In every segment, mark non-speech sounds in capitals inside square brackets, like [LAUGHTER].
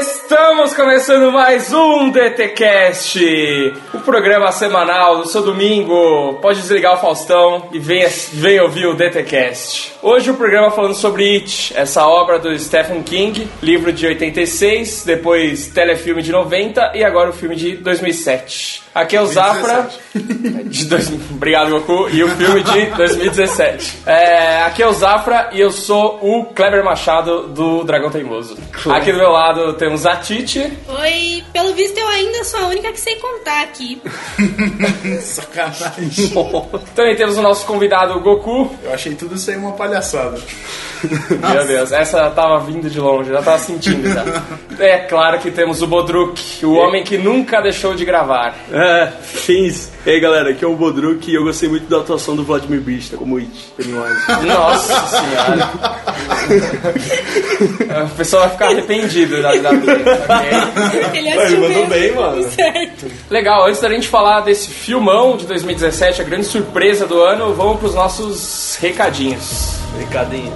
Estamos começando mais um DTCast, o programa semanal do seu domingo. Pode desligar o Faustão e venha, venha ouvir o DTCast. Hoje o programa falando sobre It, essa obra do Stephen King, livro de 86, depois telefilme de 90 e agora o filme de 2007. Aqui é o Zafra. De dois, obrigado, Goku. E o filme de 2017. É, aqui é o Zafra e eu sou o Kleber Machado do Dragão Teimoso. Aqui do meu lado temos a Titi. Oi, pelo visto eu ainda sou a única que sei contar aqui. [LAUGHS] Sacanagem. Também temos o nosso convidado o Goku. Eu achei tudo isso aí uma palhaçada. Meu Deus, essa tava vindo de longe, já tava sentindo já. [LAUGHS] É claro que temos o Bodruk, o homem que nunca deixou de gravar. É, fins. E aí galera, aqui é o Bodruk e eu gostei muito da atuação do Vladimir Brista como It, Pennywise. [LAUGHS] Nossa senhora. o pessoal vai ficar arrependido da vida dele. [LAUGHS] Ele Ele assumeu. mandou bem, mano. Certo. Legal, antes da gente falar desse filmão de 2017, a grande surpresa do ano, vamos pros nossos recadinhos. Recadinhos.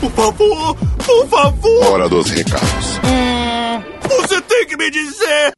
Por favor, por favor, Hora dos recados. você tem que me dizer.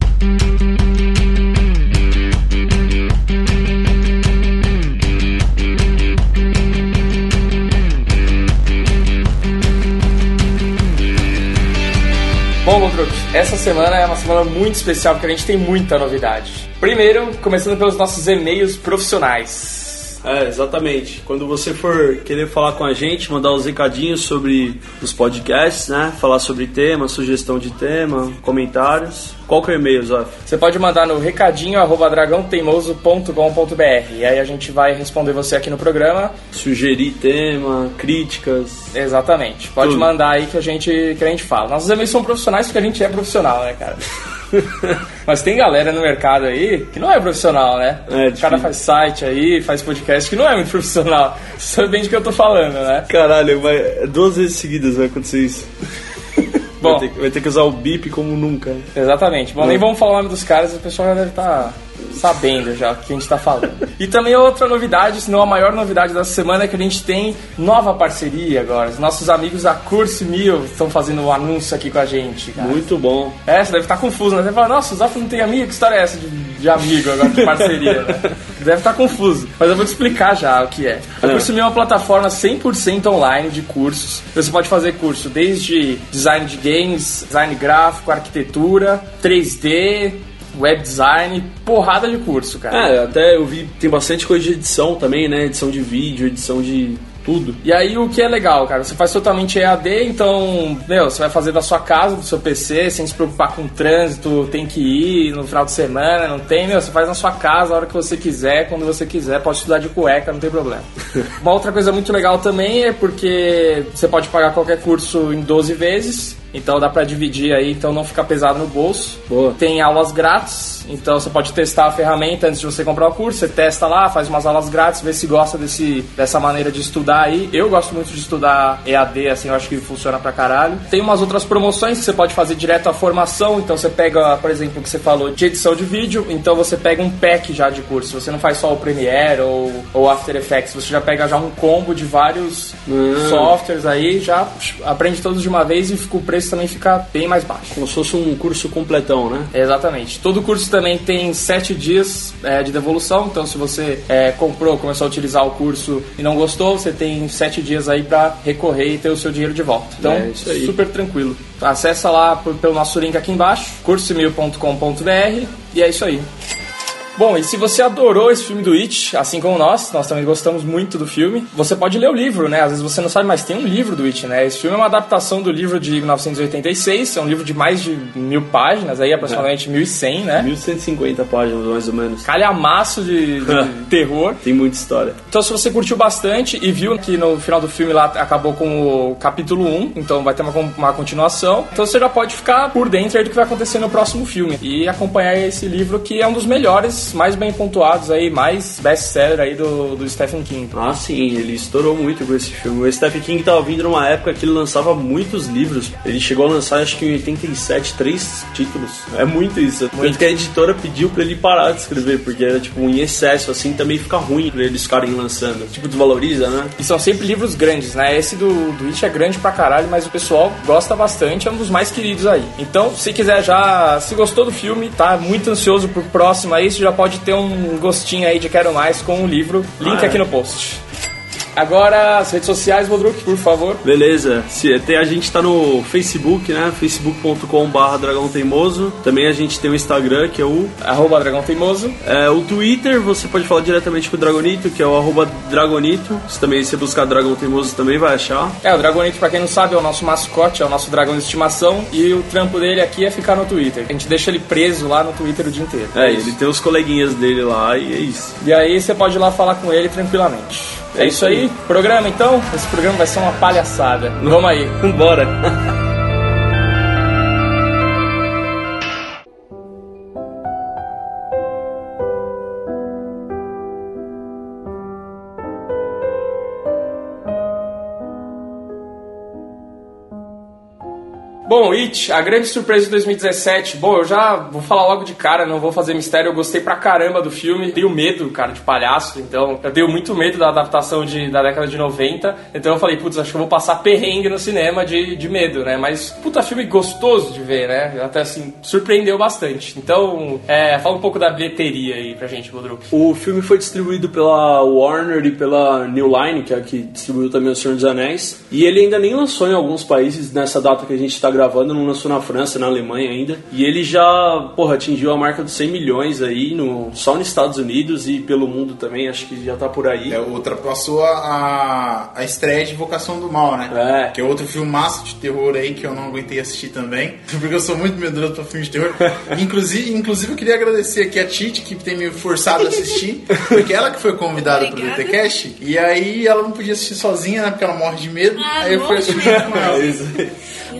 Bom, Bodruk, essa semana é uma semana muito especial porque a gente tem muita novidade. Primeiro, começando pelos nossos e-mails profissionais. É, exatamente. Quando você for querer falar com a gente, mandar os recadinhos sobre os podcasts, né? Falar sobre tema, sugestão de tema, comentários. Qual que é o e-mail, Zaf? Você pode mandar no recadinho arroba dragãoteimoso.com.br e aí a gente vai responder você aqui no programa. Sugerir tema, críticas. Exatamente. Pode Tudo. mandar aí que a gente que a gente fala. Nossos e-mails são profissionais porque a gente é profissional, né, cara? [LAUGHS] [LAUGHS] Mas tem galera no mercado aí que não é profissional, né? É, o cara faz site aí, faz podcast que não é muito profissional. Você sabe bem de que eu tô falando, né? Caralho, vai, duas vezes seguidas vai acontecer isso. Bom, Vai ter, vai ter que usar o bip como nunca. né? Exatamente. Bom, nem vamos falar o nome dos caras, o pessoal já deve estar sabendo já o que a gente está falando. E também outra novidade, se não a maior novidade da semana, é que a gente tem nova parceria agora. Os nossos amigos da Curse Mil estão fazendo um anúncio aqui com a gente, cara. Muito bom. É, você deve estar confuso, né? Você fala, nossa, o Zaf não tem amigo? Que história é essa de, de amigo agora, de parceria? né? [LAUGHS] Deve estar confuso. Mas eu vou te explicar já o que é. A É. Curso Mil é uma plataforma 100% online de cursos. Você pode fazer curso desde design de games, design gráfico, arquitetura, 3D, web design, porrada de curso, cara. É, até eu vi, tem bastante coisa de edição também, né? Edição de vídeo, edição de tudo. E aí o que é legal, cara, você faz totalmente EAD, então, meu, você vai fazer da sua casa, do seu PC, sem se preocupar com o trânsito, tem que ir no final de semana, não tem, meu, você faz na sua casa a hora que você quiser, quando você quiser, pode estudar de cueca, não tem problema. [LAUGHS] Uma outra coisa muito legal também é porque você pode pagar qualquer curso em 12 vezes, então dá pra dividir aí, então não fica pesado no bolso. Boa. Tem aulas grátis, então você pode testar a ferramenta antes de você comprar o curso. Você testa lá, faz umas aulas grátis, vê se gosta desse, dessa maneira de estudar aí. Eu gosto muito de estudar EAD, assim, eu acho que funciona pra caralho. Tem umas outras promoções que você pode fazer direto à formação. Então você pega, por exemplo, o que você falou de edição de vídeo, então você pega um pack já de curso. Você não faz só o Premiere ou, ou After Effects, você já pega já um combo de vários softwares aí, já aprende todos de uma vez e fica- o preço também fica bem mais baixo. Como se fosse um curso completão, né? Exatamente. Todo curso também tem sete dias é, de devolução, então se você é, comprou, começou a utilizar o curso e não gostou, você tem sete dias aí pra recorrer e ter o seu dinheiro de volta. Então, É, super tranquilo. Acessa lá por- pelo nosso link aqui embaixo, cursomil.com.br e é isso aí. Bom, e se você adorou esse filme do It, assim como nós, nós também gostamos muito do filme, você pode ler o livro, né? Às vezes você não sabe, mas tem um livro do It, né? Esse filme é uma adaptação do livro de 1986, é um livro de mais de mil páginas, aí aproximadamente 1100, né? 1150 páginas, mais ou menos. Calhamaço de, de [LAUGHS] terror. Tem muita história. Então, se você curtiu bastante e viu que no final do filme lá acabou com o capítulo 1, então vai ter uma, uma continuação, então você já pode ficar por dentro aí do que vai acontecer no próximo filme e acompanhar esse livro que é um dos melhores mais bem pontuados aí, mais best-seller aí do, do Stephen King. Ah, sim, ele estourou muito com esse filme. O Stephen King tava vindo numa época que ele lançava muitos livros. Ele chegou a lançar, acho que em 87, três títulos. É muito isso. Tanto que a editora pediu pra ele parar de escrever, porque era tipo em excesso, assim, também fica ruim pra eles ficarem lançando. Tipo, desvaloriza, né? E são sempre livros grandes, né? Esse do, do It é grande pra caralho, mas o pessoal gosta bastante, é um dos mais queridos aí. Então, se quiser já, se gostou do filme, tá muito ansioso pro próximo aí, você já pode ter um gostinho aí de quero mais com o livro. Link Ah, é. aqui no post. Agora, as redes sociais, Bodruk, por favor. Beleza, se, tem, a gente tá no Facebook, né? facebook.com.br Dragão Teimoso. Também a gente tem o Instagram, que é o. Arroba Dragão Teimoso. É, o Twitter, você pode falar diretamente com o Dragonito, que é o arroba Dragonito. Se também você buscar Dragão Teimoso também vai achar. É, o Dragonito, pra quem não sabe, é o nosso mascote, é o nosso dragão de estimação. E o trampo dele aqui é ficar no Twitter. A gente deixa ele preso lá no Twitter o dia inteiro. É, isso. ele tem os coleguinhas dele lá e é isso. E aí você pode ir lá falar com ele tranquilamente. É, isso aí. Programa então? Esse programa vai ser uma palhaçada. Vamos aí. Bora! [LAUGHS] Bom, It, a grande surpresa de 2017. Bom, eu já vou falar logo de cara, não vou fazer mistério. Eu gostei pra caramba do filme. Tenho medo, cara, de palhaço. Então, eu tenho muito medo da adaptação de, da década de 90. Então, eu falei, putz, acho que eu vou passar perrengue no cinema de, de medo, né? Mas, puta, filme gostoso de ver, né? Até assim, surpreendeu bastante. Então, é, fala um pouco da bilheteria aí pra gente, Bodruk. O filme foi distribuído pela Warner e pela New Line, que é a que distribuiu também O Senhor dos Anéis. E ele ainda nem lançou em alguns países nessa data que a gente tá gravando, não lançou na França, na Alemanha ainda. E ele já, porra, atingiu a marca dos 100 milhões aí, no, só nos Estados Unidos e pelo mundo também, acho que já tá por aí. É, ultrapassou a, a estreia de Vocação do Mal, né? É. Que é outro filme massa de terror aí que eu não aguentei assistir também. [LAUGHS] Porque eu sou muito medroso pra filme de terror. inclusive, inclusive, eu queria agradecer aqui a Titi, que tem me forçado a assistir. [LAUGHS] Porque ela que foi convidada pro. DTCast. E aí ela não podia assistir sozinha, né? Porque ela morre de medo. Ah, aí eu fui assistir com ela.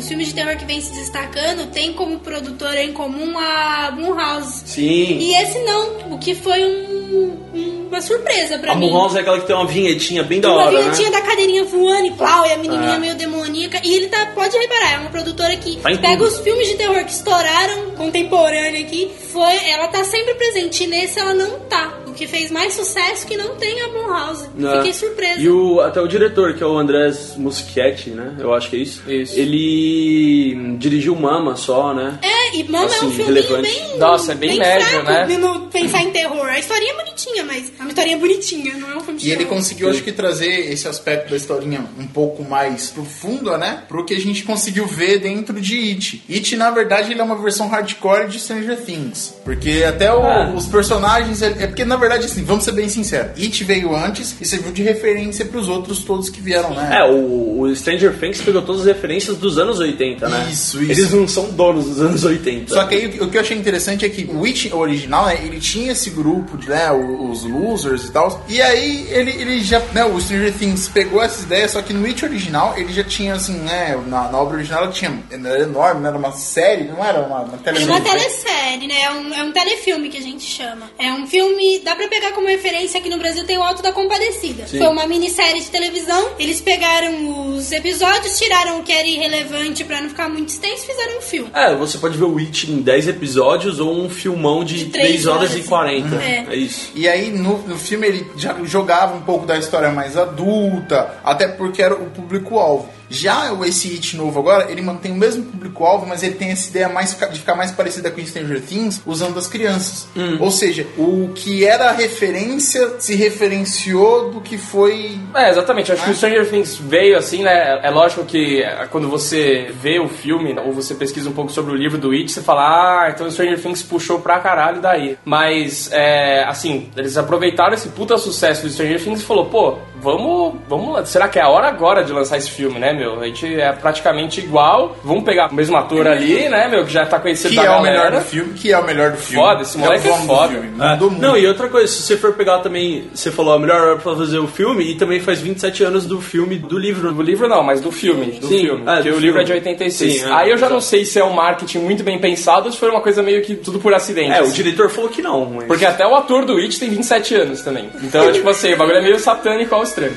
Os filmes de terror que vem se destacando tem como produtora em comum a Blumhouse. Sim. E esse não, o que foi um- um- uma surpresa pra A mim. Blumhouse é aquela que tem uma vinhetinha bem da Uma hora, vinhetinha né? da cadeirinha voando e plau, e a menininha É. meio demoníaca. E ele tá, pode reparar, é uma produtora que Tá pega tudo. os filmes de terror que estouraram, contemporâneo aqui, foi, ela tá sempre presente. E nesse ela não tá. O que fez mais sucesso que não tem a Blumhouse. Né? Fiquei surpresa. E o, até o diretor, que é o Andrés Muschietti, né? Eu acho que é isso. Isso. Ele dirigiu Mama só, né? É, e Mama é Assim, um filminho relevante. bem. Nossa, é bem médio, fraco né? No pensar em terror. A historinha é bonitinha, mas. É uma historinha bonitinha, não é um filme de E ele conseguiu, acho que, trazer esse aspecto da historinha um pouco mais profunda, né? Pro que a gente conseguiu ver dentro de It. It, na verdade, ele é uma versão hardcore de Stranger Things. Porque até o- Ah. os personagens... É é porque, na verdade, assim, vamos ser bem sinceros. It veio antes e serviu de referência pros outros todos que vieram, né? É, o, o Stranger Things pegou todas as referências dos anos 80, né? Isso, isso. Eles não são donos dos anos 80. Só que aí o que- o que eu achei interessante é que o Witch original, né, ele tinha esse grupo de, né, os losers e tal. E aí ele, ele já, né, o Stranger Things pegou essa ideia, só que no Witch original ele já tinha assim, né, na, na obra original ela tinha, era enorme, né, era uma série, não era uma, uma É televisão. uma telesérie, né? É um, é um telefilme que a gente chama. É um filme, dá pra pegar como referência aqui no Brasil tem o Alto da Compadecida. Sim. Foi uma minissérie de televisão. Eles pegaram os episódios, tiraram o que era irrelevante pra não ficar muito extenso e fizeram um filme. É, você pode ver o Witch em 10 episódios ou um filmão de, De três 3 horas, horas, e 40. é. É isso. E aí no, no filme ele já jogava um pouco da história mais adulta, até porque era o público-alvo. Já o esse It novo agora, ele mantém o mesmo público-alvo, mas ele tem essa ideia mais, de ficar mais parecida com Stranger Things, usando as crianças. Ou seja, o que era referência se referenciou do que foi É, exatamente. Acho que o Stranger Things veio assim, né? É lógico que é, quando você vê o filme ou você pesquisa um pouco sobre o livro do It, você fala, ah, então o Stranger Things puxou pra caralho daí. Mas, é, assim, eles aproveitaram esse puta sucesso do Stranger Things e falou, pô, vamos, vamos lá. Será que é a hora agora de lançar esse filme, né, meu? A gente é praticamente igual. Vamos pegar o mesmo ator ali, né, meu, que já tá conhecido Que da é o galera. melhor do filme, que é o melhor do filme. Foda, esse moleque é o dono do foda. filme, É. Não, e outra coisa, se você for pegar também, você falou a melhor hora pra fazer o filme, e também faz 27 anos do filme, do livro. Do livro não, mas do filme. Do Sim, filme. é, porque do o livro filme. é de 86. Sim, é, Aí eu já não sei se é um marketing muito bem pensado ou se foi uma coisa meio que tudo por acidente. É, o assim. diretor falou que não, mas... Porque até o ator do It tem 27 anos também. Então, tipo assim, o bagulho é meio satânico ao extremo.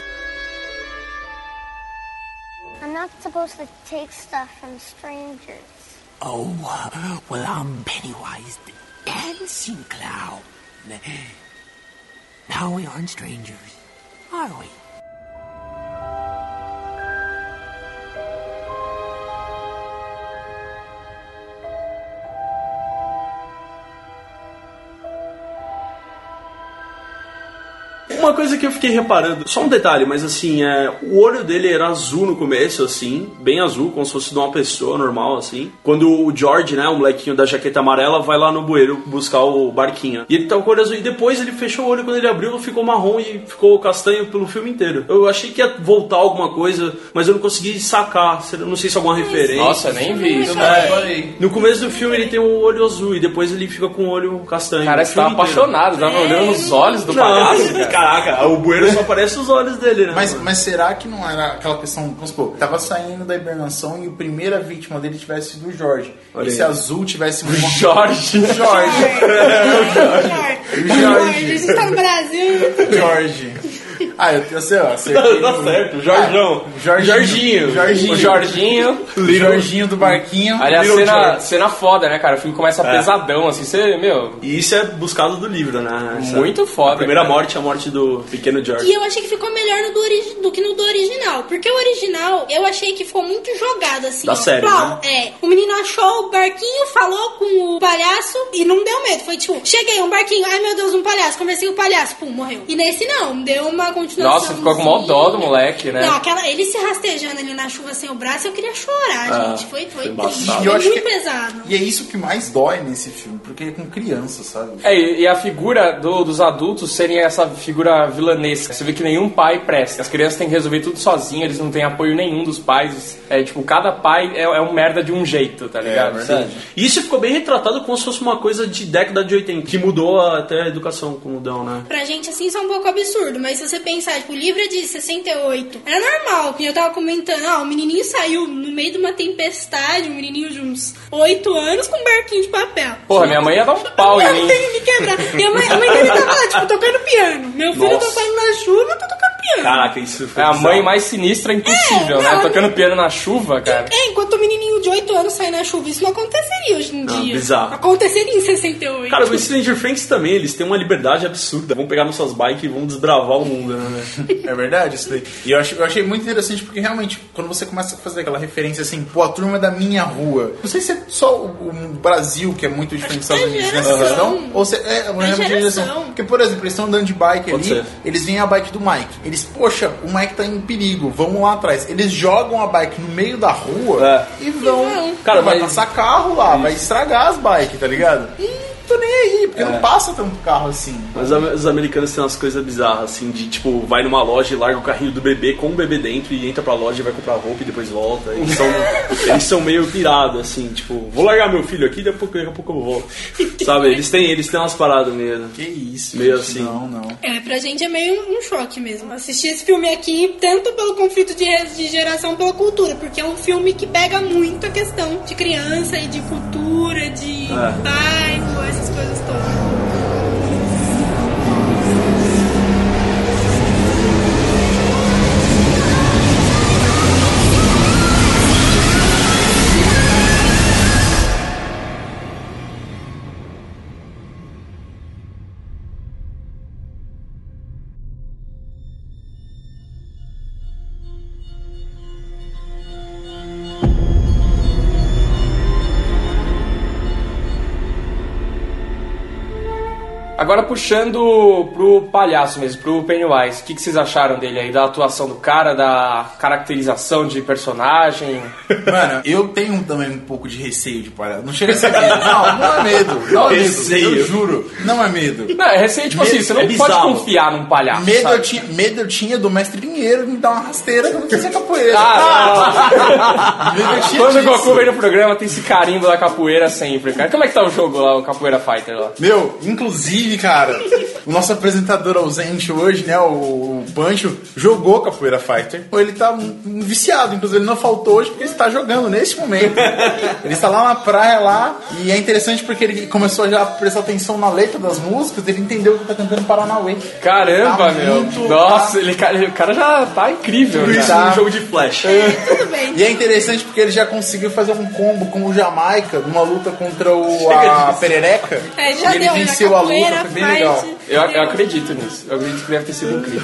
Supposed to take stuff from strangers. Oh, well, I'm Pennywise the dancing clown. Now we aren't strangers, are we? Uma coisa que eu fiquei reparando, só um detalhe, mas assim, é, o olho dele era azul no começo, assim, bem azul, como se fosse de uma pessoa normal, assim. Quando o George, né, o molequinho da jaqueta amarela, vai lá no bueiro buscar o barquinho. E ele tá com o olho azul, e depois ele fechou o olho, quando ele abriu, ficou marrom e ficou castanho pelo filme inteiro. Eu achei que ia voltar alguma coisa, mas eu não consegui sacar, não sei se é alguma referência. Nossa, nem vi isso. É. No começo do filme ele tem o olho azul e depois ele fica com o olho castanho. Cara, você inteiro. apaixonado, tava olhando nos olhos do palhaço, [LAUGHS] cara. Caraca, o bueiro só aparece os olhos dele, né? Mas, mano? mas será que não era aquela questão, vamos supor, tava saindo da hibernação e a primeira vítima dele tivesse sido o Jorge. Olha e se aí. azul tivesse uma... Jorge. Jorge. [LAUGHS] Jorge, a gente tá no Brasil. Jorge. Ah, eu, eu sei, ó. acertei Tá no- certo, Jorjão. Ah, Jorginho. Jorginho. Jorginho. O Jorginho. Jorginho do barquinho. Aliás, Little cena, George. cena foda, né, cara? O filme começa É. pesadão, assim, você, meu, E isso é buscado do livro, né? Essa- muito foda. A primeira cara. morte é a morte do pequeno George. E eu achei que ficou melhor no do, origi- do que no do original. Porque o original, eu achei que ficou muito jogado, assim. Da ó. série, Plau, né? É. O menino achou o barquinho, falou com o palhaço e não deu medo. Foi tipo, cheguei, um barquinho, ai meu Deus, um palhaço. Conversei com o palhaço, pum, morreu. E nesse não, deu uma continuação. Nossa, ficou com mó dó do moleque, né? Não, aquela, ele se rastejando ali na chuva sem o braço, eu queria chorar, Ah, gente. Foi, foi, foi triste. Foi muito que- pesado. E é isso que mais dói nesse filme, porque é com criança, sabe? É, e a figura do- dos adultos serem essa figura vilanesca. Você vê que nenhum pai presta. As crianças têm que resolver tudo sozinhas, eles não têm apoio nenhum dos pais. É tipo, cada pai é, é um merda de um jeito, tá ligado? verdade. E isso ficou bem retratado como se fosse uma coisa de década de 80, que mudou até a educação como dão, né? Pra gente, assim, isso é um pouco absurdo, mas se você pensar, tipo, o livro é de 68, era normal, que eu tava comentando, ah, o menininho saiu no meio de uma tempestade, um menininho de uns 8 anos com um barquinho de papel. Porra, minha mãe ia dar um pau em mim. Minha mãe, a mãe dele tava lá, tipo, tocando piano. Meu filho Nossa. saindo na chuva, eu tô tocando piano. Caraca, isso foi É a mãe mais sinistra impossível, É, né? não, Tocando piano na chuva, cara. É, enquanto o menininho de 8 anos sai na chuva, isso não aconteceria hoje em Ah, dia. bizarro. Aconteceria em 68. Cara, os Stranger Things também, eles têm uma liberdade absurda. Vão pegar nossas bikes e vão desbravar o mundo, né? [LAUGHS] É verdade isso daí. E eu, acho, eu achei muito interessante porque realmente, quando você começa a fazer aquela referência assim, pô, a turma da minha rua. Não sei se é só o, o Brasil que é muito diferente dos Estados é Unidos nessa geração. questão, ou se é uma É geração. geração. Porque, por exemplo, eles estão andando de bike Pode ali, ser. eles veem a bike do Mike. Eles, poxa, o Mike tá em perigo, vamos lá atrás. Eles jogam a bike no meio da rua e vão. vão. Cara, vai mas- passar carro lá, vai estragar as bikes, tá ligado? E tô nem aí, porque não passa tanto carro assim. Mas a- os americanos têm umas coisas bizarras, assim, de tipo, vai numa loja e larga o carrinho do bebê com o bebê dentro e entra pra loja e vai comprar roupa e depois volta. Eles são, [LAUGHS] eles são meio pirados, assim, tipo, vou largar meu filho aqui, daqui a pouco, daqui a pouco eu volto. [LAUGHS] Sabe? Eles têm, eles têm umas paradas mesmo. Que isso, Meio gente, assim. Não, não. É, pra gente é meio um choque mesmo. Assistir esse filme aqui, tanto pelo conflito de, de geração, pela cultura, porque é um filme que pega muito a questão de criança e de cultura, de É. bairro, essas coisas todas. Agora puxando pro palhaço mesmo, pro Pennywise, o que, que vocês acharam dele aí? Da atuação do cara, da caracterização de personagem? Mano, eu tenho também um pouco de receio de palhaço. Não chega a ser medo. Não, não é medo. Não é medo. Receio. Eu juro. Não é medo. Não, é receio, tipo Medo- assim, você não é pode bizarro. confiar num palhaço. Medo sabe? eu, tinha, medo eu tinha do mestre Pinheiro me dar uma rasteira quando eu fizer capoeira. Ah, [LAUGHS] medo eu tinha Quando o. Goku vem no programa, tem esse carimbo da capoeira sempre, cara. Como é que tá o jogo lá, o Capoeira Fighter lá? Meu, inclusive, cara, o nosso apresentador ausente hoje, né, o, Pancho, jogou Capoeira Fighter. Ele tá um, um viciado, inclusive ele não faltou hoje porque ele está jogando neste momento. Ele está lá na praia lá e é interessante porque ele começou já a prestar atenção na letra das músicas, ele entendeu que tá cantando Paranauê. Caramba, Tá meu. muito- Nossa, ele, cara- o cara já tá incrível. Tudo já. isso Tá. num jogo de flash. Tudo bem. E é interessante porque ele já conseguiu fazer um combo com o Jamaica numa luta contra o, Chega a disso. Perereca. É, já e ele deu, venceu já a luta, foi bem legal. Eu, eu acredito nisso. Eu acredito que deve ter sido incrível.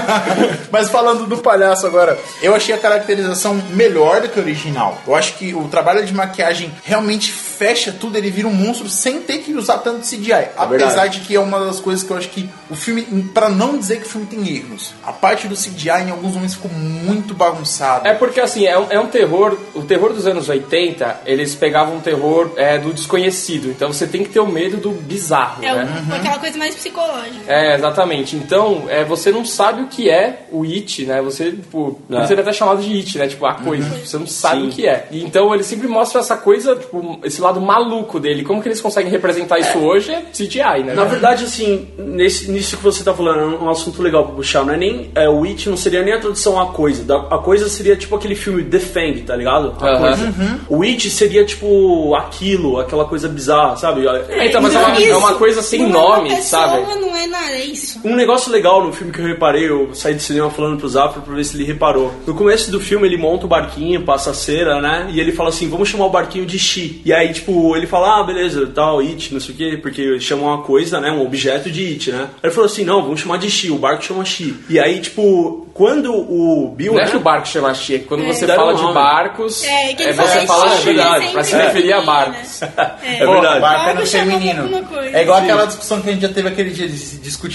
[LAUGHS] Mas falando do palhaço agora, eu achei a caracterização melhor do que a original. Eu acho que o trabalho de maquiagem realmente fecha tudo, ele vira um monstro sem ter que usar tanto CGI. Apesar verdade. de que é uma das coisas que eu acho que o filme, pra não dizer que o filme tem erros, a parte do CGI em alguns momentos ficou muito bagunçada. É porque assim, é um, é um terror. O terror dos anos 80, eles pegavam um terror é, do desconhecido. Então você tem que ter o medo do bizarro, É né? Um- aquela coisa mais psicológica. É, exatamente. Então, é, você não sabe o que é o It, né? Você, tipo, É. ser até chamado de It, né? Tipo, a coisa. Você não sabe Sim. o que é. E, então, ele sempre mostra essa coisa, tipo, esse lado maluco dele. Como que eles conseguem representar isso hoje é CGI, né? Na verdade, assim, nesse, nisso que você tá falando, é um assunto legal pra puxar. Não é nem. É, o It não seria nem a tradução a coisa. Da- A coisa seria tipo aquele filme The Fang, tá ligado? A Aham. coisa. O It seria tipo aquilo, aquela coisa bizarra, sabe? É, então, mas é uma, é uma coisa sem não nome, é sabe? Não é nada, é isso. Um negócio legal no filme que eu reparei, eu saí do cinema falando pro Zafra pra ver se ele reparou. No começo do filme ele monta o barquinho, passa a cera, né? E ele fala assim, vamos chamar o barquinho de Shi. E aí, tipo, ele fala, ah, beleza, tal, It, não sei o quê, porque chamam uma coisa, né? Um objeto de It, né? Aí ele falou assim, não, vamos chamar de Shi, o barco chama Shi. E aí, tipo, quando o Bill, Não é né? que o barco chama Chi, é que quando você Deram fala um de barcos, É, que ele é, fala você Chi, fala é Chi, sempre pra se referir a feminino, barcos. né? [LAUGHS] É, É verdade. Barco é no chama feminino. É igual aquela discussão que a gente já teve aquele dia de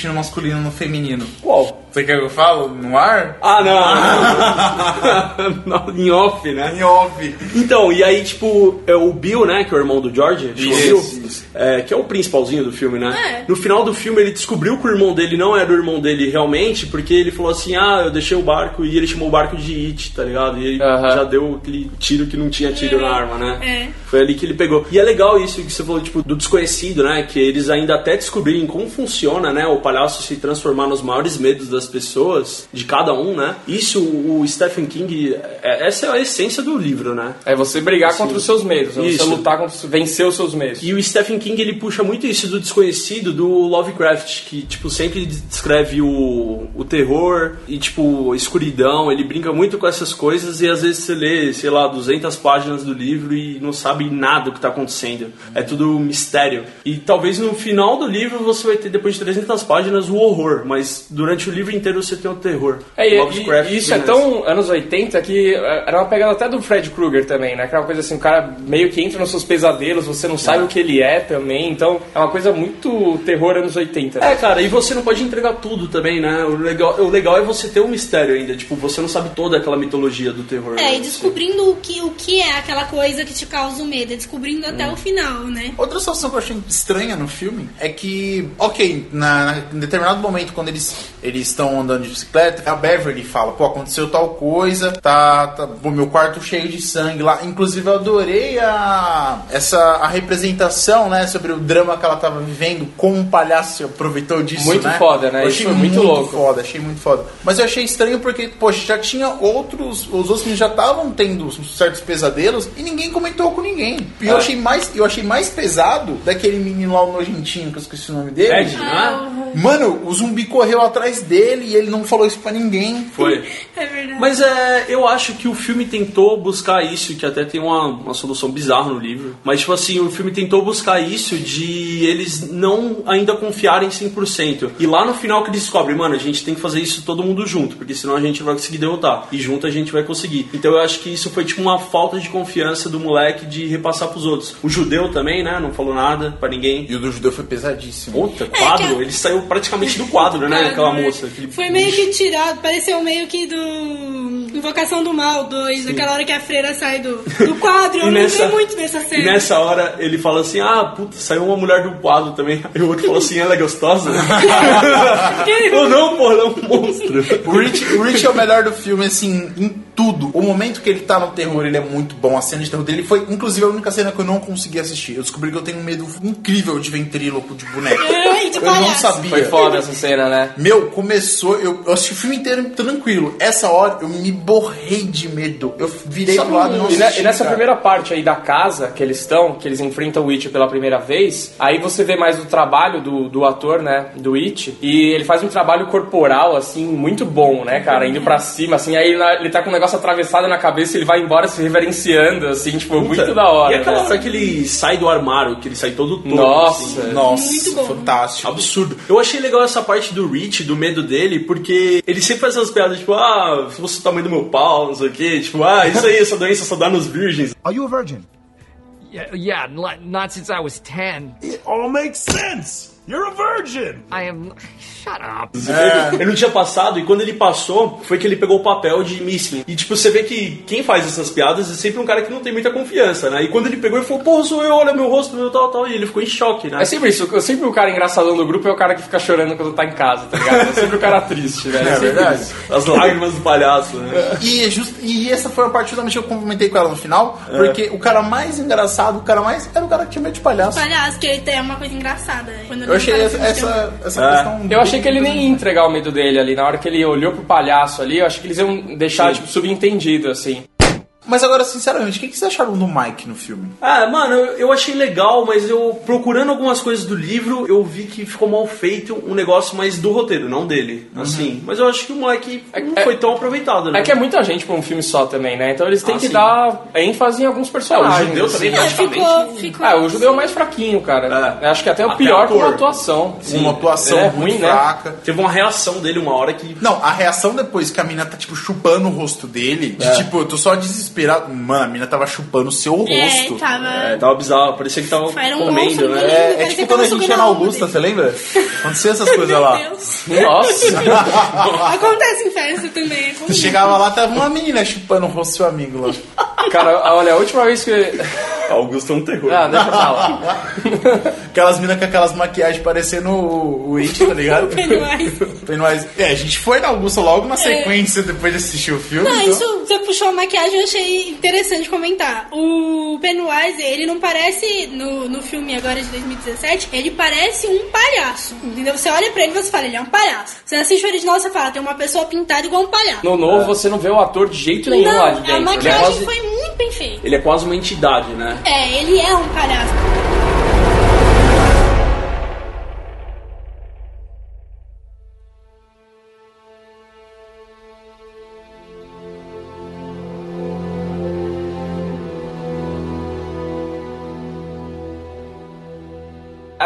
no masculino no feminino. Qual? Você quer que eu falo no ar? Ah, não! [LAUGHS] não em off, né? Em off. Então, e aí, tipo, é o Bill, né, que é o irmão do George, Isso, isso. é, que é o principalzinho do filme, né? É. No final do filme ele descobriu que o irmão dele não era o irmão dele realmente, porque ele falou assim, ah, eu deixei o barco, e ele chamou o barco de It, tá ligado? E ele Aham. já deu aquele tiro que não tinha tiro na arma, né? É. Foi ali que ele pegou. E é legal isso que você falou, tipo, do desconhecido, né? Que eles ainda até descobrirem como funciona, né? O palhaço se transformar nos maiores medos das pessoas, de cada um, né? Isso, o Stephen King, é- essa é a essência do livro, né? É você brigar contra os seus medos, é você lutar contra vencer os seus medos. E o Stephen King ele puxa muito isso do desconhecido do Lovecraft, que tipo sempre descreve o, o terror e tipo escuridão. Ele brinca muito com essas coisas e às vezes você lê, sei lá, 200 páginas do livro e não sabe nada do que tá acontecendo. É tudo mistério. E talvez no final do livro você vai ter depois de 300 páginas o horror, mas durante o livro inteiro você tem o terror. É, e, Lovecraft e isso é né? tão anos 80 que é, era uma pegada até do Fred Krueger também, né? Que era uma coisa assim, o cara meio que entra nos seus pesadelos, você não sabe o que ele é também, então é uma coisa muito terror anos 80. É, cara, e você não pode entregar tudo também, né? O legal, o legal é você ter um mistério ainda. Tipo, você não sabe toda aquela mitologia do terror. É, né? e descobrindo o que, o que é aquela coisa que te causa o medo, é descobrindo até Hum. o final, né? Outra situação que eu achei estranha no filme é que, ok, na, na- em determinado momento, quando eles eles estão andando de bicicleta, a Beverly fala, pô, aconteceu tal coisa, tá, tá pô, meu quarto cheio de sangue lá. Inclusive, eu adorei a, essa, a representação, né, sobre o drama que ela tava vivendo, como um palhaço aproveitou disso, Muito né? foda, né? Eu achei foi muito louco. foda, achei muito foda. Mas eu achei estranho porque, poxa, já tinha outros, os outros filmes já estavam tendo certos pesadelos e ninguém comentou com ninguém. E eu É. achei mais, eu achei mais pesado daquele menino lá, o nojentinho, que eu esqueci o nome dele. Ed, não é? Mano, o zumbi correu atrás dele dele e ele não falou isso pra ninguém. Foi. [LAUGHS] É verdade. Mas é, eu acho que o filme tentou buscar isso, que até tem uma, uma solução bizarra no livro. Mas, tipo assim, o filme tentou buscar isso de eles não ainda confiarem 100%. E lá no final que eles descobrem, mano, a gente tem que fazer isso todo mundo junto, porque senão a gente não vai conseguir derrotar. E junto a gente vai conseguir. Então eu acho que isso foi tipo uma falta de confiança do moleque de repassar pros outros. O judeu também, né? Não falou nada pra ninguém. E o do judeu foi pesadíssimo. Puta, quadro, que- ele saiu praticamente do quadro, né? [LAUGHS] Quadro, Aquela moça. Aquele Foi meio que tirado, pareceu meio que do Invocação do Mal 2, aquela hora que a freira sai do, do quadro. Eu nessa- lembrei muito dessa cena. E nessa hora ele fala assim: Ah, puta, saiu uma mulher do quadro também. [LAUGHS] Aí o outro falou assim: Ela é gostosa? [LAUGHS] Ou não, porra, ela é um monstro. O Rich, o Rich é o melhor do filme, assim, em tudo. O momento que ele tá no terror, ele é muito bom. A cena de terror dele foi, inclusive, a única cena que eu não consegui assistir. Eu descobri que eu tenho um medo incrível de ventríloco de boneco. Eu não sabia. Foi foda essa cena, né? Meu, começou, eu, eu assisti o filme inteiro tranquilo. Essa hora eu me borrei de medo. Eu virei pro lado não E, assisti, e nessa cara. primeira parte aí da casa que eles estão, que eles enfrentam o It pela primeira vez, aí você vê mais o trabalho do, do ator, né, do It, e ele faz um trabalho corporal, assim, muito bom, né, cara, indo pra cima, assim, aí ele tá com um negócio atravessado na cabeça e ele vai embora se reverenciando, assim, tipo, muito da hora. E aquela né? hora que ele sai do armário, que ele sai todo torto. Nossa. assim. Nossa, Muito bom. fantástico. Absurdo. Eu achei legal essa parte do Rich, do medo dele, porque ele sempre faz essas piadas, tipo, ah, se fosse o tamanho do meu pau, não sei o quê, tipo, ah, isso aí, essa doença só dá nos virgens. Are you a virgin? Yeah, yeah, not since I was 10. It all makes sense. You're a virgin. I am. Shut up. Ele não tinha passado, e quando ele passou, foi que ele pegou o papel de missing. E tipo, você vê que quem faz essas piadas é sempre um cara que não tem muita confiança, né? E quando ele pegou, ele falou, porra, sou eu, olha meu rosto, meu tal, tal, e ele ficou em choque, né? É sempre isso, sempre o cara engraçadão do grupo é o cara que fica chorando quando tá em casa, tá ligado? É sempre o cara triste, né? É sempre verdade. isso. As lágrimas do palhaço, né? E, é just- e essa foi a parte justamente que eu comentei com ela no final, porque o cara mais engraçado, o cara mais. era o cara que tinha medo de palhaço. Palhaço, que ele tem uma coisa engraçada. Quando Eu achei essa, essa, essa É. questão. Eu achei que ele nem ia entregar o medo dele ali. Na hora que ele olhou pro palhaço ali, eu achei que eles iam deixar, tipo, subentendido, assim. Mas agora, sinceramente, o que que vocês acharam do Mike no filme? Ah, mano, eu, eu achei legal, mas eu procurando algumas coisas do livro, eu vi que ficou mal feito um negócio mais do roteiro, não dele. Assim. Mas eu acho que o moleque não É- foi tão aproveitado, né? É que é muita gente pra um filme só também, né? Então eles têm Ah, que sim. dar ênfase em alguns É, personagens. o judeu assim. também, É, praticamente. ficou, ficou. Ah, o judeu é o mais fraquinho, cara. É. Acho que até o Até pior ator. como atuação. Uma atuação é muito ruim, né? fraca. Teve uma reação dele uma hora que. Não, a reação depois que a mina tá, tipo, chupando o rosto dele, de tipo, eu tô só desesperado. Mano, a mina tava chupando o seu É, rosto. tava. É, tava bizarro, parecia que tava Era um comendo, né? É, é Parecia tipo quando a gente ia na Augusta, você lembra? [LAUGHS] Acontecia essas coisas Meu lá. Deus. Nossa! [LAUGHS] Acontece em festa também. é comum. chegava lá, tava uma menina chupando o rosto do seu amigo lá. cara, olha, a última vez que. Augusto é um terror. Ah, deixa pra lá. [LAUGHS] Aquelas minas com aquelas maquiagens parecendo o, o It, tá ligado? [LAUGHS] Pennywise. Pennywise. É, a gente foi na Augusta logo na sequência depois de assistir o filme. Não, então- isso você puxou a maquiagem, eu achei interessante comentar. O Pennywise, ele não parece, no, no filme agora de 2017, ele parece um palhaço. Entendeu? Você olha pra ele e você fala, ele é um palhaço. Você assiste o original você fala, tem uma pessoa pintada igual um palhaço. No novo você não vê o ator de jeito nenhum lá de não, dentro. a né? maquiagem quase- foi muito bem feita. Ele é quase uma entidade, né? É, ele é um palhaço.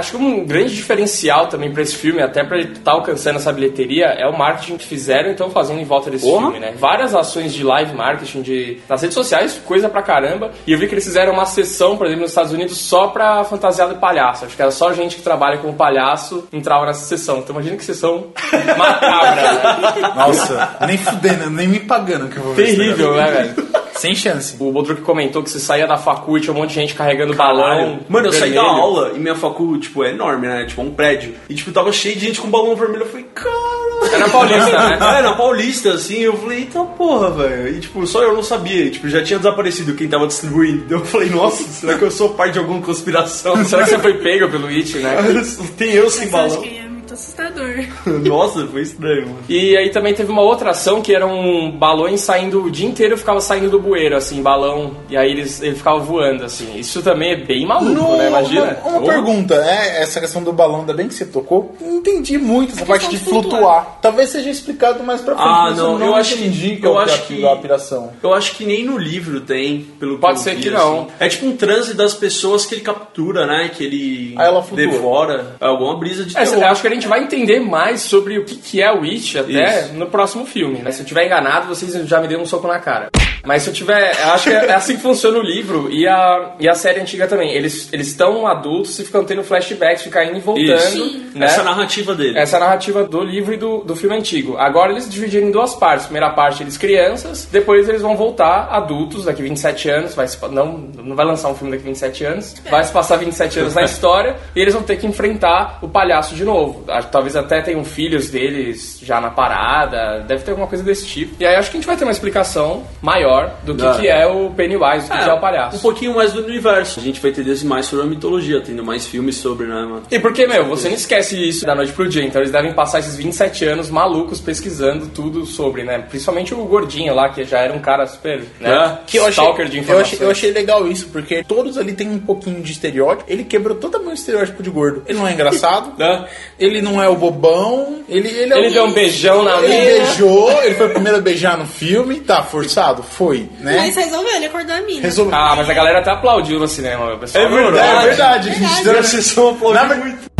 Acho que um grande diferencial também pra esse filme, até pra ele estar alcançando essa bilheteria, é o marketing que fizeram e estão fazendo em volta desse Porra. filme, né? Várias ações de live marketing de, nas redes sociais, coisa pra caramba. E eu vi que eles fizeram uma sessão, por exemplo, nos Estados Unidos, só pra fantasiado palhaço. Acho que era só gente que trabalha como palhaço entrava nessa sessão. Então imagina que sessão macabra, né? [LAUGHS] Nossa, nem fudendo, nem me pagando que eu vou ver Terrível, né, velho? Sem chance. O Bodruk comentou que você saía da facu e tinha um monte de gente carregando balão. Mano, eu saí da vermelho. aula e minha facu, tipo, é enorme, né? Tipo, é um prédio. E, tipo, tava cheio de gente com balão vermelho. Eu falei, cara. Era paulista, né? [LAUGHS] É, na Paulista, assim, eu falei, eita porra, velho. E, tipo, só eu não sabia. E, tipo, já tinha desaparecido quem tava distribuindo. Então eu falei, nossa, será que eu sou parte de alguma conspiração? Será que você [LAUGHS] foi pego pelo It, né? Tem eu sem balão. Que muito assustador. [LAUGHS] Nossa, foi estranho, mano. E aí também teve uma outra ação que eram balões saindo o dia inteiro ficava saindo do bueiro, assim, balão, e aí eles, ele ficava voando, assim. Isso também é bem maluco, né? Imagina. Uma, uma Oh. pergunta, é, essa questão do balão, ainda bem que você tocou. Não entendi muito essa parte de de flutuar. Talvez seja explicado mais pra frente. Ah, mas não, eu acho que- entendi eu qual acho é a- que- a piração. Eu acho que nem no livro tem, pelo Pode eu ser vi, que não. assim. É tipo um transe das pessoas que ele captura, né? Que ele devora. É alguma brisa de É, terror. eu acho que a gente vai entender mais sobre o que, que é o Witch até Isso. no próximo filme, né? Se eu tiver enganado, vocês já me deram um soco na cara. Mas se eu tiver. Eu acho que é assim que funciona o livro e a, e a série antiga também. Eles eles estão adultos e ficam tendo flashbacks, ficam indo e voltando. Isso. Né? Essa é a narrativa dele. Essa é a narrativa do livro e do, do filme antigo. Agora eles dividiram em duas partes. Primeira parte eles crianças, depois eles vão voltar adultos, daqui 27 anos. Vai se não, não vai lançar um filme daqui 27 anos. Vai se passar 27 anos na [LAUGHS] história e eles vão ter que enfrentar o palhaço de novo. Talvez até tenham filhos deles já na parada. Deve ter alguma coisa desse tipo. E aí acho que a gente vai ter uma explicação maior do que, É. que é o Pennywise, do que, que é o palhaço. Um pouquinho mais do universo. A gente vai entender mais sobre a mitologia, tendo mais filmes sobre, né, mano? E porque, meu, você não esquece isso da noite pro dia, então eles devem passar esses 27 anos malucos pesquisando tudo sobre, né? Principalmente o gordinho lá, que já era um cara super, né? Que eu achei, Stalker de eu, informações. achei, eu achei legal isso, porque todos ali tem um pouquinho de estereótipo. Ele quebrou totalmente o estereótipo de gordo. Ele não é engraçado, Né? [LAUGHS] ele não é o bobão, ele, ele, é Ele o- deu um beijão na Ele mina. beijou, ele foi o primeiro a beijar no filme, tá forçado? Foi, né? Mas resolveu, ele acordou a mina. Resolveu. Ah, mas a galera até aplaudiu no cinema, meu. Pessoal É verdade. É verdade, a gente deu- A sessão aplaudiu muito.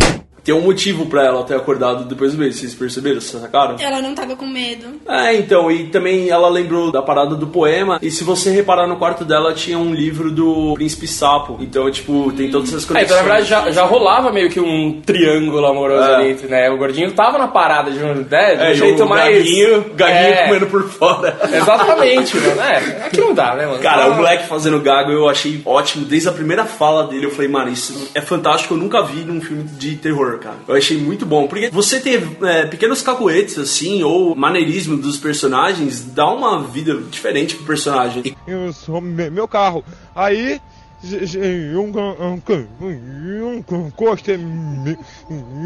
Tem um motivo pra ela ter acordado depois do beijo, vocês perceberam? Vocês sacaram? Ela não tava com medo. É, então, e também ela lembrou da parada do poema, e se você reparar no quarto dela, tinha um livro do Príncipe Sapo. Então, tipo, tem todas essas É, conexões. então, na verdade, já, já rolava meio que um triângulo amoroso É. ali, né? O gordinho tava na parada de um, né, de um É, jeito o mais... gaguinho, gaguinho É, comendo por fora. Exatamente, mano. É, aqui não dá, né, mano? Cara, Ah, o moleque fazendo gago eu achei ótimo. Desde a primeira fala dele, eu falei, mano, isso é fantástico. Eu nunca vi num filme de terror, cara. Eu achei muito bom. Porque você ter é, pequenos cacoetes, assim, ou maneirismo dos personagens, dá uma vida diferente pro personagem. eu sou me- meu carro. Aí eu um- um- um- encostei,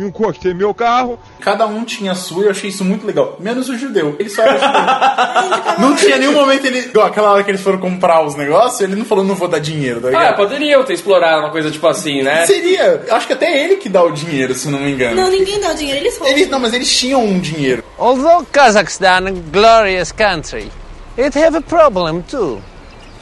encostei meu carro. Cada um tinha a sua e eu achei isso muito legal. Menos o judeu. Ele só era judeu. [LAUGHS] não tinha nenhum momento ele. igual Aquela hora que eles foram comprar os negócios, ele não falou, não vou dar dinheiro, tá Ah, ligado? poderiam ter explorado uma coisa tipo assim, né? Seria. Acho que até ele que dá o dinheiro, se não me engano. Não, ninguém dá o dinheiro, eles roubam. Eles, não, mas eles tinham um dinheiro. Although Kazakhstan a glorious country, it have a problem too.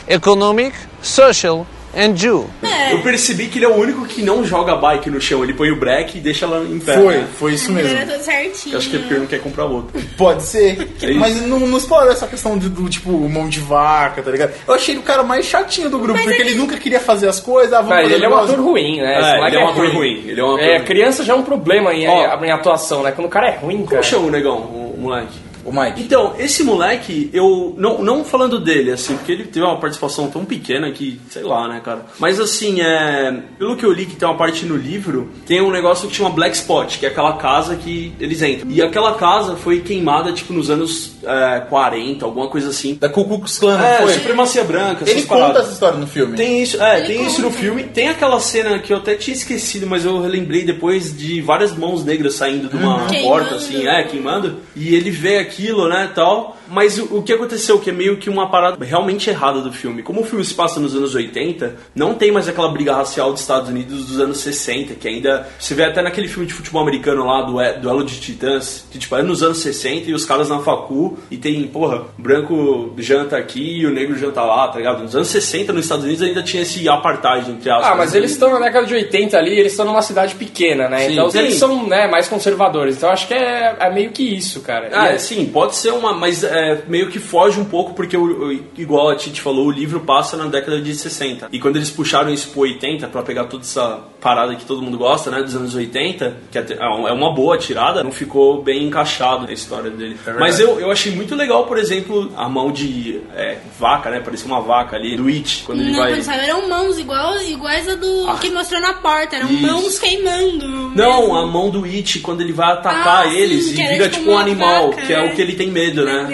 Economic, social and Jew. Eu percebi que ele é o único que não joga bike no chão. Ele põe o break e deixa ela em pé. Foi, né? foi isso mesmo. era tudo certinho. Eu acho que é porque ele não quer comprar outro. Pode ser. [LAUGHS] É mas não, não explorou essa questão de- do tipo mão de vaca, tá ligado? Eu achei ele o cara mais chatinho do grupo, Mas porque ele- ele nunca queria fazer as coisas. Ah, vamos Mas fazer ele é um ator ruim, né? É, ele é um ator ruim. Ele é um ator É, ruim. criança já é um problema em, Ó. em atuação, né? Quando o cara é ruim, cara. Como chama o negão, o moleque? O Mike. Então, esse moleque, eu. Não, não falando dele, assim, porque ele teve uma participação tão pequena que, sei lá, né, cara. Mas assim, é. Pelo que eu li que tem uma parte no livro, tem um negócio que chama Black Spot, que é aquela casa que eles entram. E aquela casa foi queimada, tipo, nos anos é, 40, alguma coisa assim. Da Ku Klux Klan, É, foi? supremacia branca, essas Ele conta paradas. essa história no filme. Tem isso, é, Ele tem isso no conta. filme. Tem aquela cena que eu até tinha esquecido, mas eu relembrei depois de várias mãos negras saindo de uma Queimando. porta, assim, é, queimando. E ele vê aquilo, né, tal. Mas o, o que aconteceu, que é meio que uma parada realmente errada do filme. Como o filme se passa nos anos 80, não tem mais aquela briga racial dos Estados Unidos dos anos 60, que ainda. Você vê até naquele filme de futebol americano lá, do E- Duelo de Titãs, que tipo, é nos anos 60 e os caras na facu e tem, porra, branco janta aqui e o negro janta lá, tá ligado? Nos anos 60 nos Estados Unidos ainda tinha esse apartheid entre aspas. Ah, mas eles estão na década de 80 ali, eles estão numa cidade pequena, né? Sim, então sim. eles são né, mais conservadores. Então acho que é, é meio que isso, cara. Ah, E é- sim, pode ser uma, mas é, meio que foge um pouco, porque, o, o- igual a Titi falou, o livro passa na década de 60. E quando eles puxaram isso pro 80, pra pegar toda essa parada que todo mundo gosta, né, dos anos 80, que é um- é uma boa tirada, não ficou bem encaixado a história dele. mas eu, eu achei muito legal, por exemplo, a mão de é, vaca, né, parecia uma vaca ali, do It, quando ele Não, vai... saiu, eram mãos igual, iguais a do Ah. que mostrou na porta. Eram Isso. mãos queimando. Não, mesmo. a mão do It, quando ele vai atacar Ah, sim, eles que e vira tipo tipo um animal, vaca, que é é. o que ele tem medo, né?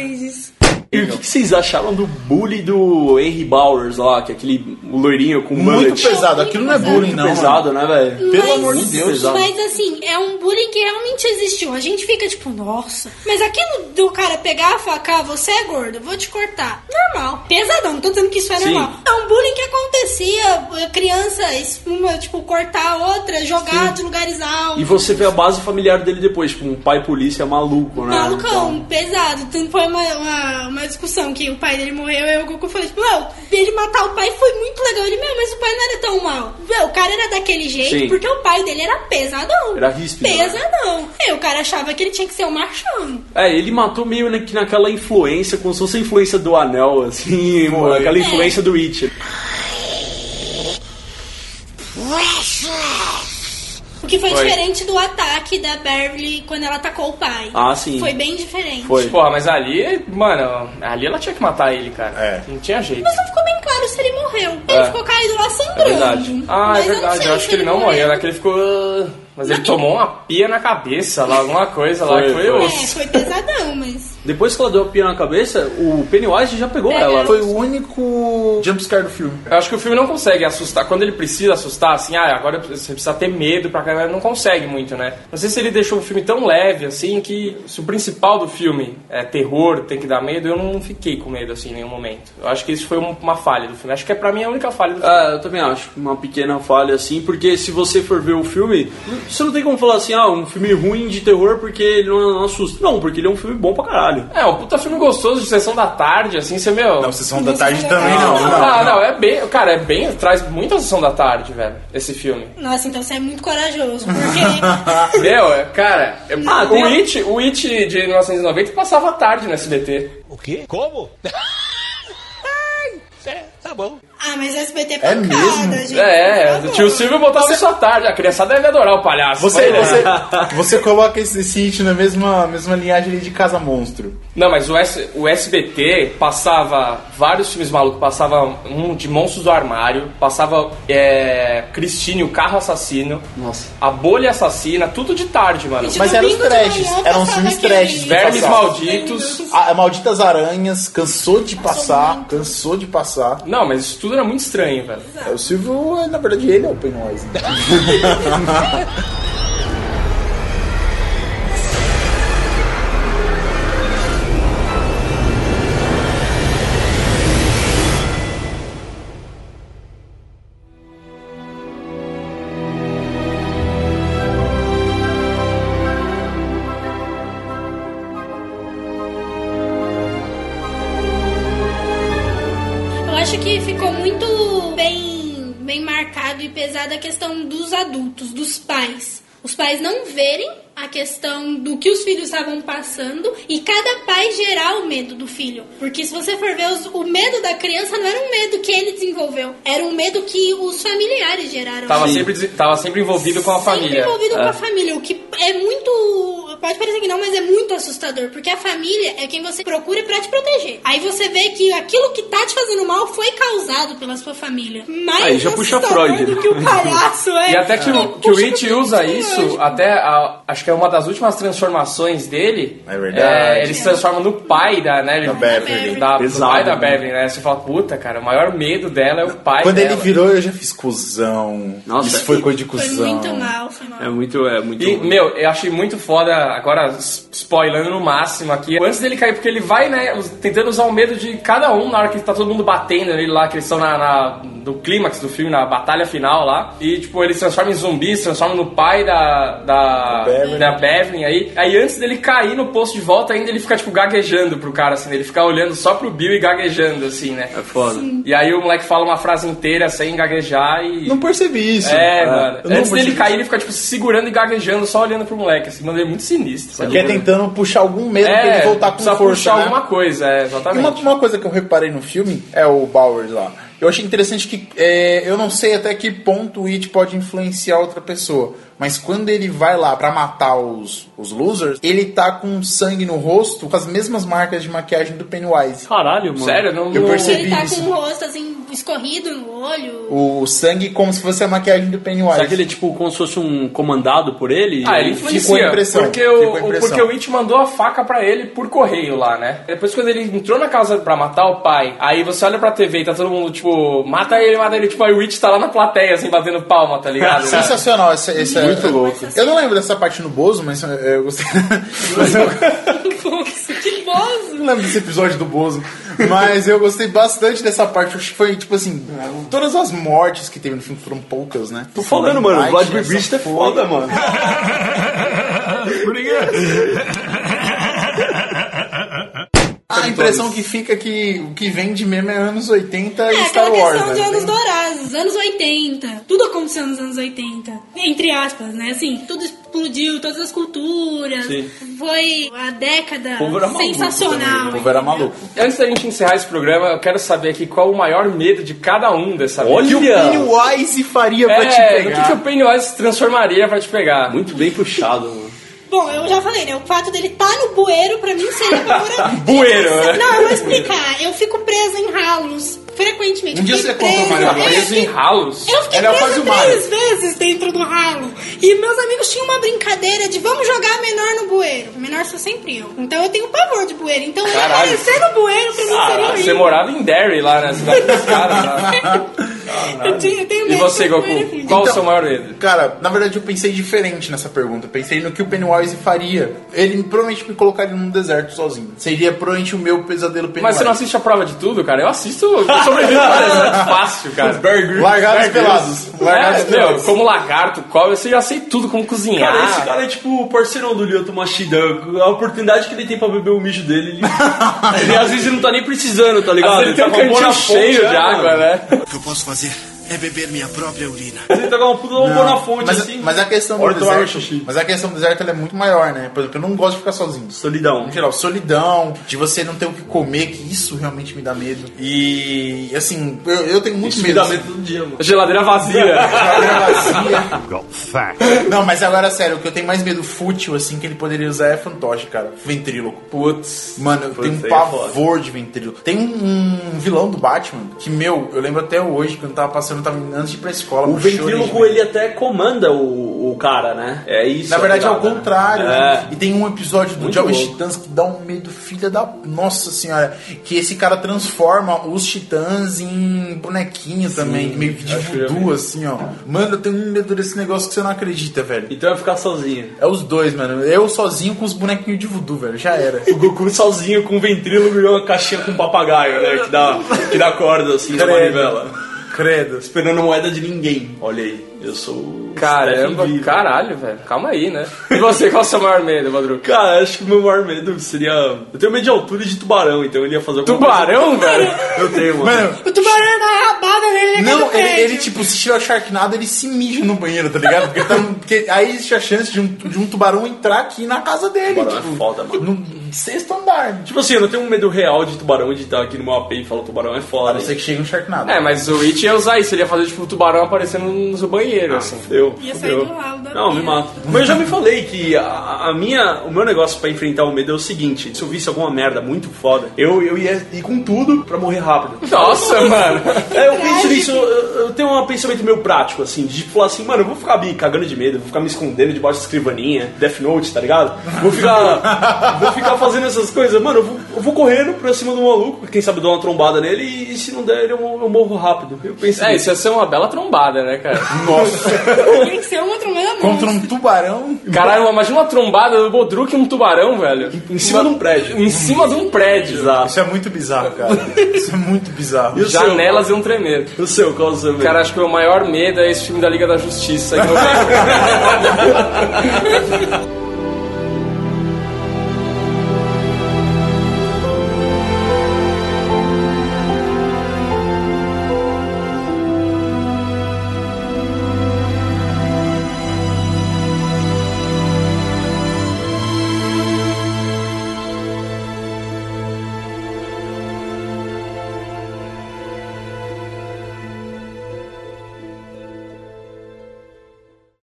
E o que, que vocês acharam do bully do Henry Bowers lá, que é aquele loirinho com Muito mullet? pesado. Aquilo não é bullying, não. pesado, né, velho? Pelo amor de Deus. pesado. Mas assim, é um bullying que realmente existiu. A gente fica tipo, nossa. Mas aquilo do cara pegar a faca, "Ah, você é gordo, eu vou te cortar. Normal. Pesadão, não tô dizendo que isso é Sim. normal. É um bullying que acontecia. A criança, espuma, tipo, cortar a outra, jogar de lugares altos. E você vê a base familiar dele depois, tipo, um pai polícia maluco, né? Malucão, Então, pesado. Tanto foi uma, uma, uma discussão que o pai dele morreu e o Goku falou, tipo, meu, ele matar o pai foi muito legal. Ele, meu, mas o pai não era tão mal. Meu, o cara era daquele jeito Sim. porque o pai dele era pesadão. Era ríspido, né? Pesadão. E o cara achava que ele tinha que ser um machão. É, ele matou meio na, que naquela influência, como se fosse a influência do anel, assim, Foi. aquela É. influência do Witcher. O que foi, Foi. diferente do ataque da Beverly quando ela atacou o pai. Ah, sim. Foi bem diferente. Foi. Porra, mas ali, mano, ali ela tinha que matar ele, cara. É. Não tinha jeito. Mas não ficou bem claro se ele morreu. Ele É. ficou caído lá sangrando. É verdade. Ah, Mas é eu não verdade. sei Eu acho que ele não morreu, né? Que ele ficou. Mas ele tomou uma pia na cabeça lá, alguma coisa lá Foi, que foi foi. É, osso. foi pesadão, mas. Depois que ela deu a pia na cabeça, o Pennywise já pegou É. ela. Foi o único jumpscare do filme. Eu acho que o filme não consegue assustar. Quando ele precisa assustar, assim, ah, agora você precisa ter medo pra caralho, não consegue muito, né? Não sei se ele deixou o filme tão leve, assim, que se o principal do filme é terror, tem que dar medo, eu não fiquei com medo, assim, em nenhum momento. Eu acho que isso foi um- uma falha do filme. Acho que é pra mim a única falha do filme. Ah, eu também acho. Uma pequena falha, assim, porque se você for ver o filme, você não tem como falar assim, ah, um filme ruim de terror porque ele não, não assusta. Não, porque ele é um filme bom pra caralho. É, um puta filme gostoso de sessão da tarde, assim, você, meu... Não, Sessão da Tarde também não. não, não, Ah, não, é bem. Cara, é bem. Traz muita sessão da tarde, velho, esse filme. Nossa, então você é muito corajoso. Porque. [LAUGHS] Meu, é- cara, é- Ah, o, It, o It de 1990 passava tarde no SBT. O quê? Como? Ai, [LAUGHS] é, tá bom. Ah, mas SBT é É pancada, mesmo? gente. É, o favor. tio Silvio botava isso à tarde. A criançada deve adorar o palhaço. Você, Olha, você, [LAUGHS] você coloca esse, esse hit na mesma, mesma linhagem ali de Casa Monstro. Não, mas o, S- o SBT passava vários filmes malucos. Passava um de Monstros do Armário, passava é, Christine, o Carro Assassino, Nossa. A Bolha Assassina, tudo de tarde, mano. Gente, Mas eram os trashes, eram os filmes trashes. Vermes Passava. Malditos. A, Malditas Aranhas cansou de passar, cansou de passar. Não, mas isso tudo era muito estranho, velho. É, o Silvio, na verdade, ele é o Pennywise. né? [LAUGHS] questão dos adultos, dos pais. Os pais não verem a questão do que os filhos estavam passando e cada pai gerar o medo do filho. Porque se você for ver, os- o medo da criança não era um medo que ele desenvolveu, era um medo que os familiares geraram. Tava Sim. sempre, tava sempre envolvido com a Sempre família. envolvido com É. a família, o que é muito. Pode parecer que não, mas é muito assustador. Porque a família é quem você procura pra te proteger. Aí você vê que aquilo que tá te fazendo mal foi causado pela sua família. Mais Aí já puxa Freud, do que o palhaço, [LAUGHS] é. E até que o, É, que o It usa isso, até a- acho que é uma das últimas transformações dele. É verdade. ele se transforma no pai da, né? Da Beverly. Da, Pesado, pai da né? Beverly, né? Você fala, puta, cara, o maior medo dela é o pai Quando dela. ele virou, eu já fiz cuzão. Nossa. Isso foi coisa de Foi cuzão. muito mal, foi mal. É muito, é muito. E, meu, eu achei muito foda, agora spoilando no máximo aqui, antes dele cair, porque ele vai, né, tentando usar o medo de cada um na hora que tá todo mundo batendo nele lá, que eles estão na, na- no clímax do filme, na batalha final lá. E, tipo, ele se transforma em zumbi, se transforma no pai da. da. Beverly. Da Beverly aí. Aí antes dele cair no posto de volta, ainda ele fica, tipo, gaguejando pro cara, assim, né? ele fica olhando só pro Bill e gaguejando, assim, né? É foda. E aí o moleque fala uma frase inteira sem gaguejar e. Não percebi isso. É, mano. Eu não Antes dele percebi cair, ele fica, tipo, se segurando e gaguejando, só olhando pro moleque, assim, mano, ele é muito sinistro. Porque é tentando puxar algum medo pra É, ele voltar com precisa força. puxar né? alguma coisa, é, E exatamente. uma, uma coisa que eu reparei no filme é o Bauer lá. Eu achei interessante que é, eu não sei até que ponto o It pode influenciar outra pessoa. Mas quando ele vai lá pra matar os, os losers, ele tá com sangue no rosto, com as mesmas marcas de maquiagem do Pennywise. Caralho, mano. Sério? Não, Eu percebi. Ele tá isso. com o rosto assim, escorrido no olho. O sangue como se fosse a maquiagem do Pennywise. Será que ele é tipo como se fosse um comandado por ele? Ah, ele Ficou a influencia. impressão, Porque ficou o, impressão. porque o It mandou a faca pra ele por correio lá, né? Depois, quando ele entrou na casa pra matar o pai, aí você olha pra TV e tá todo mundo, tipo, mata ele, mata ele. Tipo, aí o It tá lá na plateia, assim, batendo palma, tá ligado? Sensacional essa, essa Muito louco. Eu não lembro dessa parte no Bozo, mas eh, eu gostei. mas [LAUGHS] eu que bozo! não lembro desse episódio do Bozo. Mas eu gostei bastante dessa parte. Acho que foi, tipo assim, todas as mortes que teve no filme foram poucas, né? Tô falando, mano. Vladimir Brist é foda, mano. [LAUGHS] Good. A impressão que fica é que o que vem de meme é anos 80 e É Star aquela Wars, questão né? de anos Tem- dourados, anos 80. Tudo aconteceu nos anos 80. Entre aspas, né? Assim, tudo explodiu, todas as culturas. Sim. Foi a década maluco sensacional. O povo era maluco. Antes da gente encerrar esse programa, eu quero saber aqui qual o maior medo de cada um dessa Olha! vez. O que o Pennywise faria pra te É, pegar? que, que o Pennywise se transformaria pra te pegar? Muito bem puxado, mano. Bom, eu já falei, né? O fato dele estar no bueiro, pra mim, seria pavoroso. [LAUGHS] Bueiro, né? Não, eu vou explicar. Eu fico presa em ralos, frequentemente. Um dia você contou, presa- Maria, É, Preso em ralos. Eu fiquei Ela faz presa três vezes dentro do ralo. E meus amigos tinham uma brincadeira de vamos jogar menor no bueiro. Menor sou sempre eu. Então eu tenho pavor de bueiro. Então eu aparecer no bueiro pra mim Ah, seria você horrível. morava em Derry lá, né? Cidade dos caras lá. [LAUGHS] Eu tenho, eu tenho E você, Goku? Qual o Então- seu maior medo? Cara, na verdade eu pensei diferente nessa pergunta. Pensei no que o Pennywise faria. Ele provavelmente me colocaria num deserto sozinho. Seria provavelmente o meu pesadelo Pennywise. Mas você não assiste a prova de tudo, cara? Eu assisto sobrevivo é fácil, [LAUGHS] cara. Largados pelados. Largados É, meu, pelados. como lagarto, cobra, eu já sei tudo, como cozinhar. Cara, esse cara é tipo o parceirão do Lyoto Machida. A oportunidade que ele tem pra beber o mijo dele, ele, [LAUGHS] ele às vezes não tá nem precisando, tá ligado? Às vezes ele tem um tá boa cantinho cheio de água, né? O que eu posso fazer Yeah. É beber minha própria urina. Ele tá com uma puta boa na fonte, Mas, assim. mas a questão do deserto, mas a questão do deserto ela é muito maior, né? Por exemplo, eu não gosto de ficar sozinho. Solidão. Em geral, solidão, de você não ter o que comer, que isso realmente me dá medo. E assim, eu, eu tenho muito Isso me medo. dá assim. medo todo dia, mano. Geladeira vazia. [LAUGHS] Geladeira vazia. Não, mas agora sério, o que eu tenho mais medo fútil, assim, que ele poderia usar é fantoche, cara. Ventríloco. Putz. Mano, eu tenho um é pavor de ventríloco. Tem um vilão do Batman que, meu, eu lembro até hoje, quando eu tava passando, eu tava indo antes de ir pra escola. O ventríloco, ele até comanda o, o cara, né? É isso. Na verdade é ao pegada, né? contrário. É. né? E tem um episódio do Jovens. Titãs que dá um medo, filha da. Nossa senhora. Que esse cara transforma os titãs em bonequinho também, meio que de voodoo, assim, ó. Mano, eu tenho um medo desse negócio que você não acredita, velho. Então vai ficar sozinho. É os dois, mano. Eu sozinho com os bonequinhos de voodoo, velho. Já era. [LAUGHS] O Goku sozinho com o ventríloco e uma caixinha com papagaio, né? Que dá, que dá corda assim na manivela. Credo. Esperando moeda de ninguém. Olha aí, eu sou. o Caramba, caralho, velho. Calma aí, né? E você, qual é o seu maior medo, Madruga? Cara, acho que o meu maior medo seria. Eu tenho medo de altura e de tubarão, então ele ia fazer alguma Tubarão, velho? coisa. Eu tenho, mano. Mano, O tubarão dá rabada nele naquele Não, ele, ele, tipo, se tiver o Sharknado, ele se mija no banheiro, tá ligado? Porque, tá- porque aí existe a chance de um, de um tubarão entrar aqui na casa dele. Tubarão é tipo, foda, mano. No sexto andar. Tipo assim, eu não tenho um medo real de tubarão de estar aqui no meu AP e falar tubarão é A foda. não ser que chegue um Sharknado. É, mas o It ia usar isso, ele ia fazer tipo o tubarão aparecendo no seu banheiro, assim. Eu, Ia sair do ralo da Não, me mata. Mas eu já me falei que a, a minha, o meu negócio pra enfrentar o medo é o seguinte: se eu visse alguma merda muito foda, eu, eu ia ir com tudo pra morrer rápido. Nossa, [LAUGHS] mano. É, eu penso nisso, eu, eu tenho um pensamento meio prático, assim, de falar assim, mano, eu vou ficar me cagando de medo, vou ficar me escondendo debaixo da escrivaninha, Death Note, tá ligado? Vou ficar. [LAUGHS] vou ficar fazendo essas coisas, mano, eu vou, eu vou correndo pra cima do maluco, quem sabe eu dou uma trombada nele e, e se não der, eu, eu morro rápido. Eu penso É, nisso. isso ia ser uma bela trombada, né, cara? [LAUGHS] Nossa. Tem que ser uma trombada Contra um tubarão. Caralho, imagina uma trombada do Bodruk e um tubarão, velho. Em cima de um prédio. Em cima de um prédio. Exato. Isso é muito bizarro, cara. Isso é muito bizarro. E o seu? Janelas iam tremer. O seu, qual o seu medo? Cara, acho que o meu maior medo é esse filme da Liga da Justiça. [LAUGHS] que eu vejo. [LAUGHS]